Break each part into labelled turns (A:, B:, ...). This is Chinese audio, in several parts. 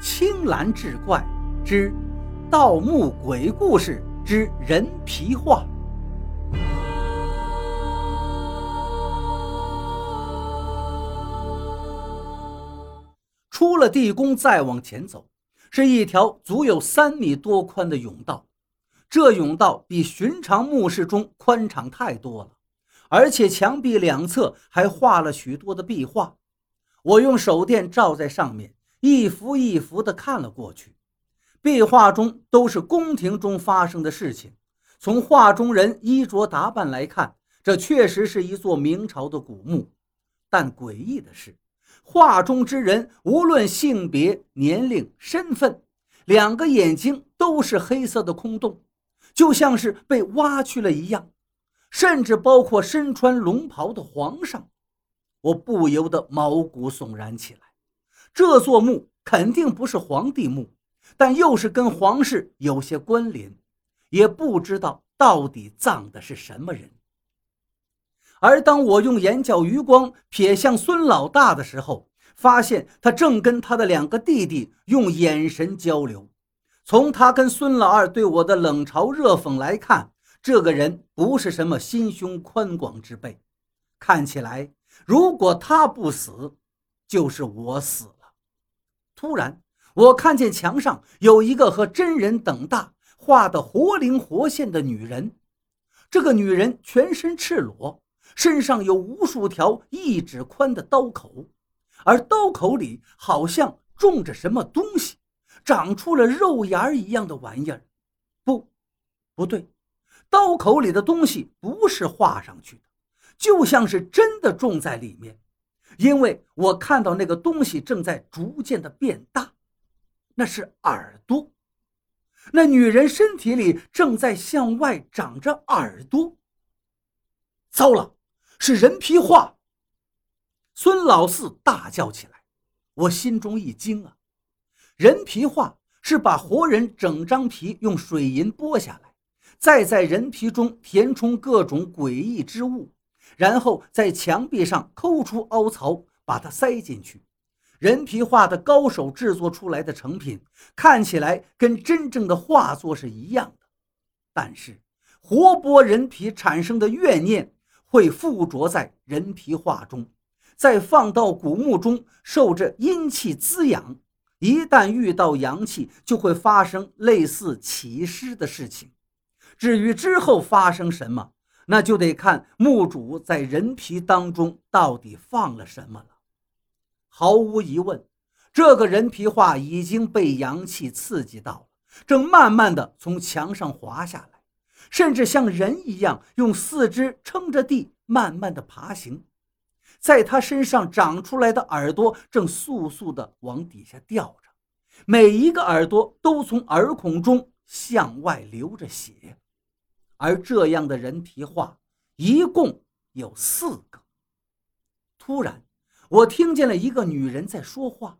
A: 青蓝志怪之盗墓鬼故事之人皮画。出了地宫，再往前走，是一条足有三米多宽的甬道。这甬道比寻常墓室中宽敞太多了，而且墙壁两侧还画了许多的壁画。我用手电照在上面。一幅一幅地看了过去，壁画中都是宫廷中发生的事情。从画中人衣着打扮来看，这确实是一座明朝的古墓。但诡异的是，画中之人无论性别、年龄、身份，两个眼睛都是黑色的空洞，就像是被挖去了一样。甚至包括身穿龙袍的皇上，我不由得毛骨悚然起来。这座墓肯定不是皇帝墓，但又是跟皇室有些关联，也不知道到底葬的是什么人。而当我用眼角余光瞥向孙老大的时候，发现他正跟他的两个弟弟用眼神交流。从他跟孙老二对我的冷嘲热讽来看，这个人不是什么心胸宽广之辈。看起来，如果他不死，就是我死。突然，我看见墙上有一个和真人等大、画的活灵活现的女人。这个女人全身赤裸，身上有无数条一指宽的刀口，而刀口里好像种着什么东西，长出了肉芽一样的玩意儿。不，不对，刀口里的东西不是画上去的，就像是真的种在里面。因为我看到那个东西正在逐渐的变大，那是耳朵，那女人身体里正在向外长着耳朵。糟了，是人皮画！孙老四大叫起来，我心中一惊啊！人皮画是把活人整张皮用水银剥下来，再在人皮中填充各种诡异之物。然后在墙壁上抠出凹槽，把它塞进去。人皮画的高手制作出来的成品，看起来跟真正的画作是一样的。但是，活剥人皮产生的怨念会附着在人皮画中，再放到古墓中受着阴气滋养。一旦遇到阳气，就会发生类似起尸的事情。至于之后发生什么，那就得看墓主在人皮当中到底放了什么了。毫无疑问，这个人皮画已经被阳气刺激到了，正慢慢的从墙上滑下来，甚至像人一样用四肢撑着地，慢慢的爬行。在他身上长出来的耳朵正簌簌的往底下掉着，每一个耳朵都从耳孔中向外流着血。而这样的人皮画一共有四个。突然，我听见了一个女人在说话，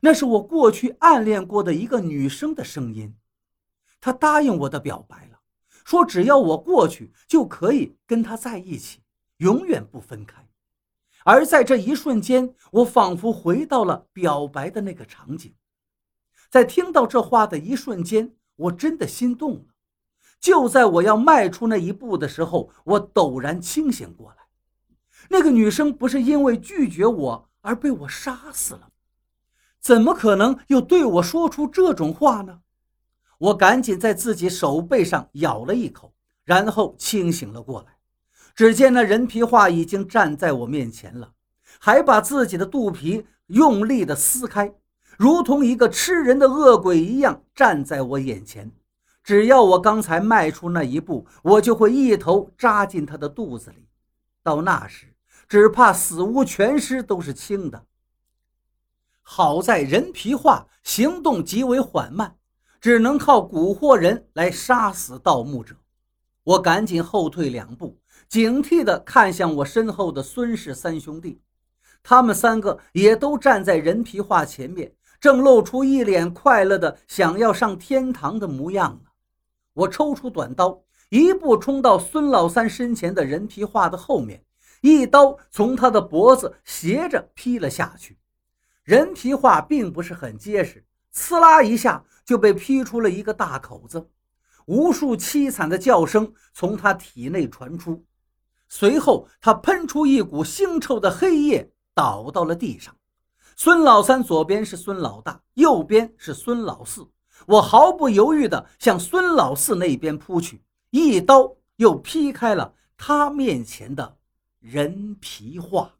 A: 那是我过去暗恋过的一个女生的声音。她答应我的表白了，说只要我过去就可以跟她在一起，永远不分开。而在这一瞬间，我仿佛回到了表白的那个场景。在听到这话的一瞬间，我真的心动了。就在我要迈出那一步的时候，我陡然清醒过来。那个女生不是因为拒绝我而被我杀死了？怎么可能又对我说出这种话呢？我赶紧在自己手背上咬了一口，然后清醒了过来。只见那人皮画已经站在我面前了，还把自己的肚皮用力地撕开，如同一个吃人的恶鬼一样站在我眼前。只要我刚才迈出那一步，我就会一头扎进他的肚子里。到那时，只怕死无全尸都是轻的。好在人皮画行动极为缓慢，只能靠蛊惑人来杀死盗墓者。我赶紧后退两步，警惕地看向我身后的孙氏三兄弟，他们三个也都站在人皮画前面，正露出一脸快乐的想要上天堂的模样呢。我抽出短刀，一步冲到孙老三身前的人皮画的后面，一刀从他的脖子斜着劈了下去。人皮画并不是很结实，呲啦一下就被劈出了一个大口子，无数凄惨的叫声从他体内传出。随后，他喷出一股腥臭的黑液，倒到了地上。孙老三左边是孙老大，右边是孙老四。我毫不犹豫地向孙老四那边扑去，一刀又劈开了他面前的人皮画。